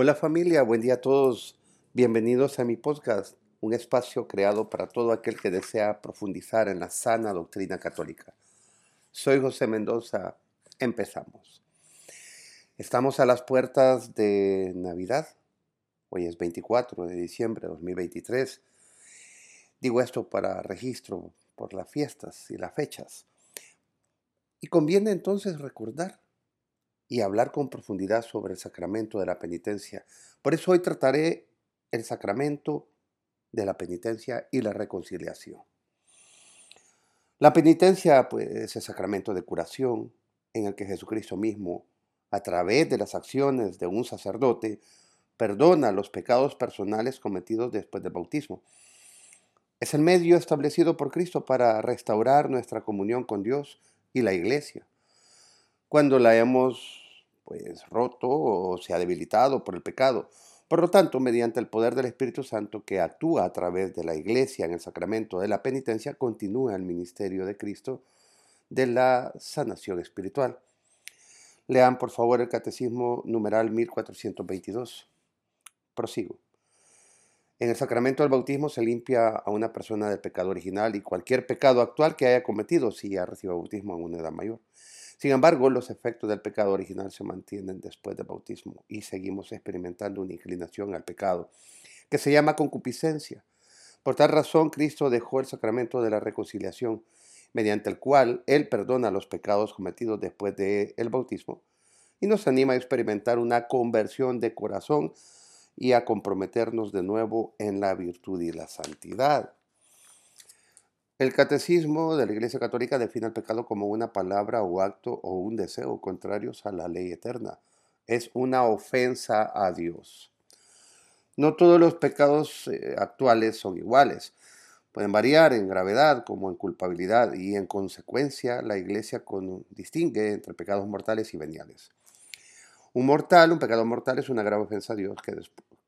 Hola familia, buen día a todos. Bienvenidos a mi podcast, un espacio creado para todo aquel que desea profundizar en la sana doctrina católica. Soy José Mendoza, empezamos. Estamos a las puertas de Navidad. Hoy es 24 de diciembre de 2023. Digo esto para registro por las fiestas y las fechas. Y conviene entonces recordar y hablar con profundidad sobre el sacramento de la penitencia. Por eso hoy trataré el sacramento de la penitencia y la reconciliación. La penitencia pues, es el sacramento de curación en el que Jesucristo mismo, a través de las acciones de un sacerdote, perdona los pecados personales cometidos después del bautismo. Es el medio establecido por Cristo para restaurar nuestra comunión con Dios y la iglesia. Cuando la hemos pues roto o se ha debilitado por el pecado. Por lo tanto, mediante el poder del Espíritu Santo que actúa a través de la Iglesia en el sacramento de la penitencia, continúa el ministerio de Cristo de la sanación espiritual. Lean por favor el Catecismo numeral 1422. Prosigo. En el sacramento del bautismo se limpia a una persona del pecado original y cualquier pecado actual que haya cometido si ha recibido bautismo en una edad mayor. Sin embargo, los efectos del pecado original se mantienen después del bautismo y seguimos experimentando una inclinación al pecado, que se llama concupiscencia. Por tal razón, Cristo dejó el sacramento de la reconciliación, mediante el cual Él perdona los pecados cometidos después del bautismo y nos anima a experimentar una conversión de corazón y a comprometernos de nuevo en la virtud y la santidad. El catecismo de la Iglesia Católica define el pecado como una palabra o acto o un deseo contrarios a la ley eterna. Es una ofensa a Dios. No todos los pecados eh, actuales son iguales. Pueden variar en gravedad como en culpabilidad y en consecuencia la Iglesia distingue entre pecados mortales y veniales. Un mortal, un pecado mortal es una grave ofensa a Dios que,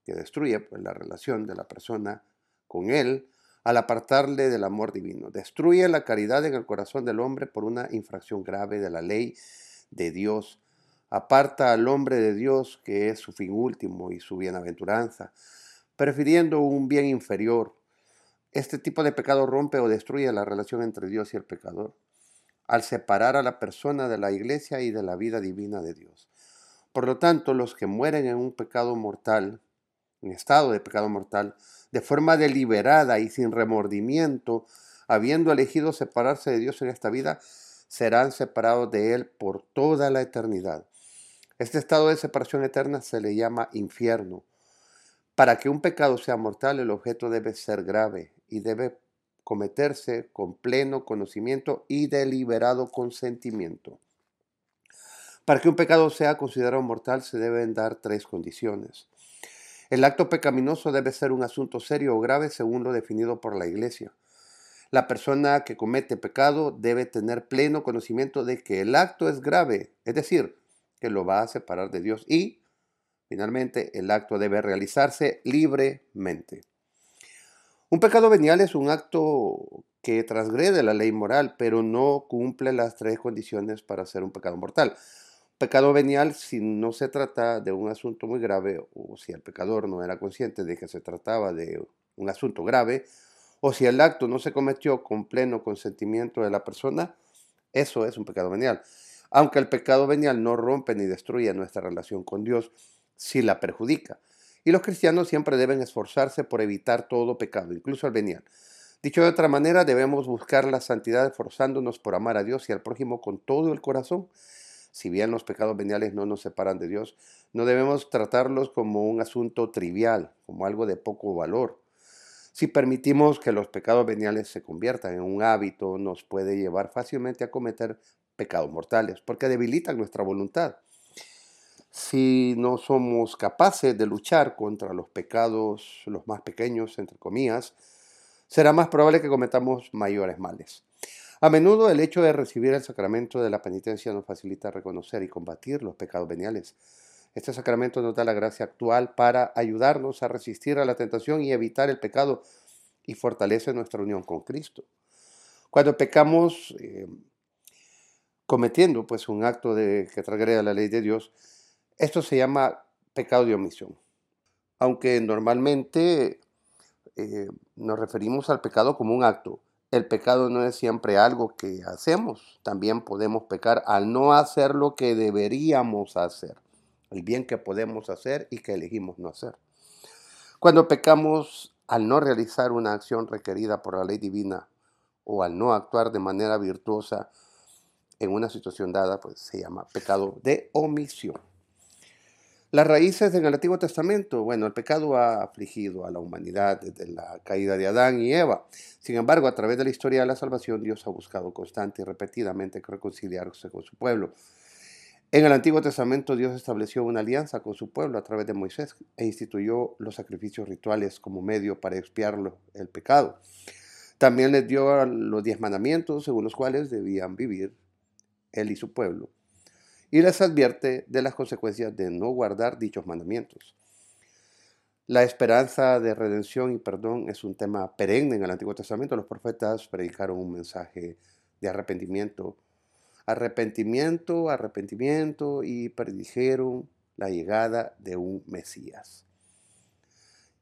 que destruye pues, la relación de la persona con Él al apartarle del amor divino. Destruye la caridad en el corazón del hombre por una infracción grave de la ley de Dios. Aparta al hombre de Dios, que es su fin último y su bienaventuranza, prefiriendo un bien inferior. Este tipo de pecado rompe o destruye la relación entre Dios y el pecador, al separar a la persona de la iglesia y de la vida divina de Dios. Por lo tanto, los que mueren en un pecado mortal, en estado de pecado mortal, de forma deliberada y sin remordimiento, habiendo elegido separarse de Dios en esta vida, serán separados de Él por toda la eternidad. Este estado de separación eterna se le llama infierno. Para que un pecado sea mortal, el objeto debe ser grave y debe cometerse con pleno conocimiento y deliberado consentimiento. Para que un pecado sea considerado mortal se deben dar tres condiciones. El acto pecaminoso debe ser un asunto serio o grave según lo definido por la Iglesia. La persona que comete pecado debe tener pleno conocimiento de que el acto es grave, es decir, que lo va a separar de Dios y, finalmente, el acto debe realizarse libremente. Un pecado venial es un acto que transgrede la ley moral, pero no cumple las tres condiciones para ser un pecado mortal pecado venial si no se trata de un asunto muy grave o si el pecador no era consciente de que se trataba de un asunto grave o si el acto no se cometió con pleno consentimiento de la persona, eso es un pecado venial. Aunque el pecado venial no rompe ni destruye nuestra relación con Dios, sí la perjudica. Y los cristianos siempre deben esforzarse por evitar todo pecado, incluso el venial. Dicho de otra manera, debemos buscar la santidad esforzándonos por amar a Dios y al prójimo con todo el corazón si bien los pecados veniales no nos separan de Dios, no debemos tratarlos como un asunto trivial, como algo de poco valor. Si permitimos que los pecados veniales se conviertan en un hábito, nos puede llevar fácilmente a cometer pecados mortales, porque debilitan nuestra voluntad. Si no somos capaces de luchar contra los pecados, los más pequeños, entre comillas, será más probable que cometamos mayores males. A menudo el hecho de recibir el sacramento de la penitencia nos facilita reconocer y combatir los pecados veniales. Este sacramento nos da la gracia actual para ayudarnos a resistir a la tentación y evitar el pecado y fortalece nuestra unión con Cristo. Cuando pecamos eh, cometiendo pues un acto de, que transgrede la ley de Dios, esto se llama pecado de omisión. Aunque normalmente eh, nos referimos al pecado como un acto, el pecado no es siempre algo que hacemos. También podemos pecar al no hacer lo que deberíamos hacer, el bien que podemos hacer y que elegimos no hacer. Cuando pecamos al no realizar una acción requerida por la ley divina o al no actuar de manera virtuosa en una situación dada, pues se llama pecado de omisión. Las raíces en el Antiguo Testamento, bueno, el pecado ha afligido a la humanidad desde la caída de Adán y Eva. Sin embargo, a través de la historia de la salvación, Dios ha buscado constante y repetidamente reconciliarse con su pueblo. En el Antiguo Testamento, Dios estableció una alianza con su pueblo a través de Moisés e instituyó los sacrificios rituales como medio para expiar el pecado. También les dio los diez mandamientos según los cuales debían vivir él y su pueblo y les advierte de las consecuencias de no guardar dichos mandamientos. La esperanza de redención y perdón es un tema perenne en el Antiguo Testamento. Los profetas predicaron un mensaje de arrepentimiento, arrepentimiento, arrepentimiento y predijeron la llegada de un Mesías.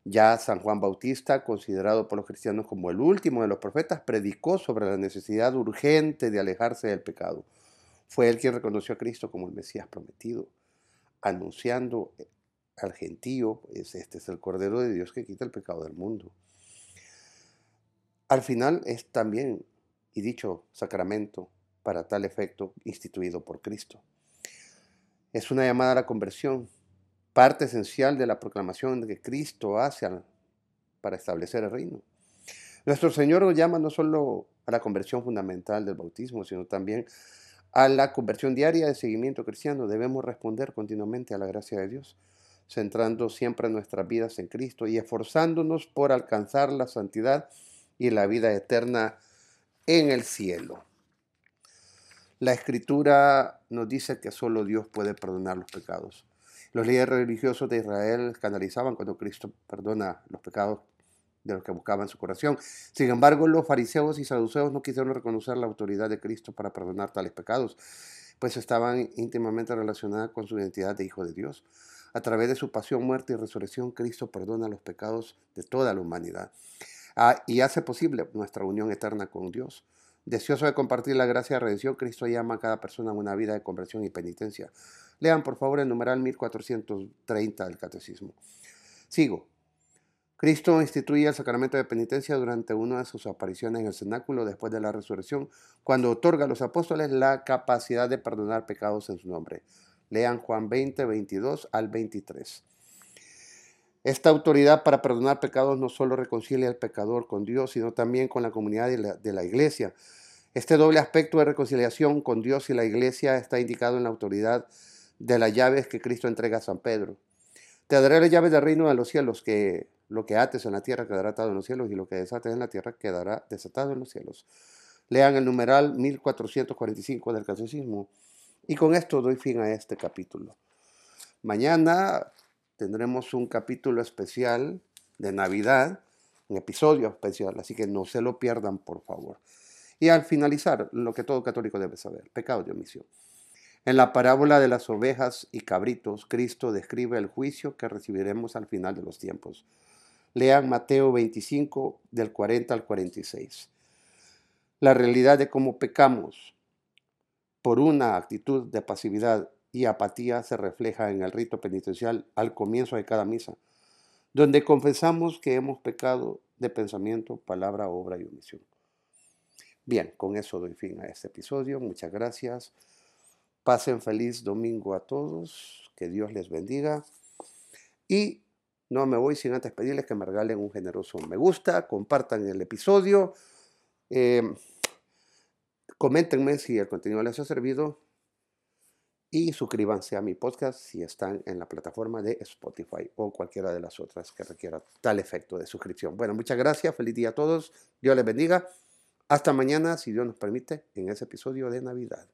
Ya San Juan Bautista, considerado por los cristianos como el último de los profetas, predicó sobre la necesidad urgente de alejarse del pecado fue él quien reconoció a Cristo como el Mesías prometido, anunciando al gentío, pues este es el Cordero de Dios que quita el pecado del mundo. Al final es también, y dicho sacramento, para tal efecto instituido por Cristo. Es una llamada a la conversión, parte esencial de la proclamación que Cristo hace para establecer el reino. Nuestro Señor nos llama no solo a la conversión fundamental del bautismo, sino también a la conversión diaria de seguimiento cristiano debemos responder continuamente a la gracia de Dios, centrando siempre nuestras vidas en Cristo y esforzándonos por alcanzar la santidad y la vida eterna en el cielo. La escritura nos dice que solo Dios puede perdonar los pecados. Los líderes religiosos de Israel canalizaban cuando Cristo perdona los pecados de los que buscaban su corazón. Sin embargo, los fariseos y saduceos no quisieron reconocer la autoridad de Cristo para perdonar tales pecados, pues estaban íntimamente relacionadas con su identidad de Hijo de Dios. A través de su pasión, muerte y resurrección, Cristo perdona los pecados de toda la humanidad ah, y hace posible nuestra unión eterna con Dios. Deseoso de compartir la gracia de redención, Cristo llama a cada persona a una vida de conversión y penitencia. Lean por favor el numeral 1430 del Catecismo. Sigo. Cristo instituye el sacramento de penitencia durante una de sus apariciones en el cenáculo después de la resurrección, cuando otorga a los apóstoles la capacidad de perdonar pecados en su nombre. Lean Juan 20, 22 al 23. Esta autoridad para perdonar pecados no solo reconcilia al pecador con Dios, sino también con la comunidad de la, de la iglesia. Este doble aspecto de reconciliación con Dios y la iglesia está indicado en la autoridad de las llaves que Cristo entrega a San Pedro. Te daré las llaves del reino de los cielos que lo que ates en la tierra quedará atado en los cielos y lo que desates en la tierra quedará desatado en los cielos. Lean el numeral 1445 del catecismo. Y con esto doy fin a este capítulo. Mañana tendremos un capítulo especial de Navidad, un episodio especial, así que no se lo pierdan, por favor. Y al finalizar, lo que todo católico debe saber, pecado de omisión. En la parábola de las ovejas y cabritos, Cristo describe el juicio que recibiremos al final de los tiempos. Lean Mateo 25 del 40 al 46. La realidad de cómo pecamos por una actitud de pasividad y apatía se refleja en el rito penitencial al comienzo de cada misa, donde confesamos que hemos pecado de pensamiento, palabra, obra y omisión. Bien, con eso doy fin a este episodio. Muchas gracias. Pasen feliz domingo a todos. Que Dios les bendiga. Y no me voy sin antes pedirles que me regalen un generoso me gusta, compartan el episodio, eh, coméntenme si el contenido les ha servido y suscríbanse a mi podcast si están en la plataforma de Spotify o cualquiera de las otras que requiera tal efecto de suscripción. Bueno, muchas gracias, feliz día a todos, Dios les bendiga. Hasta mañana, si Dios nos permite, en ese episodio de Navidad.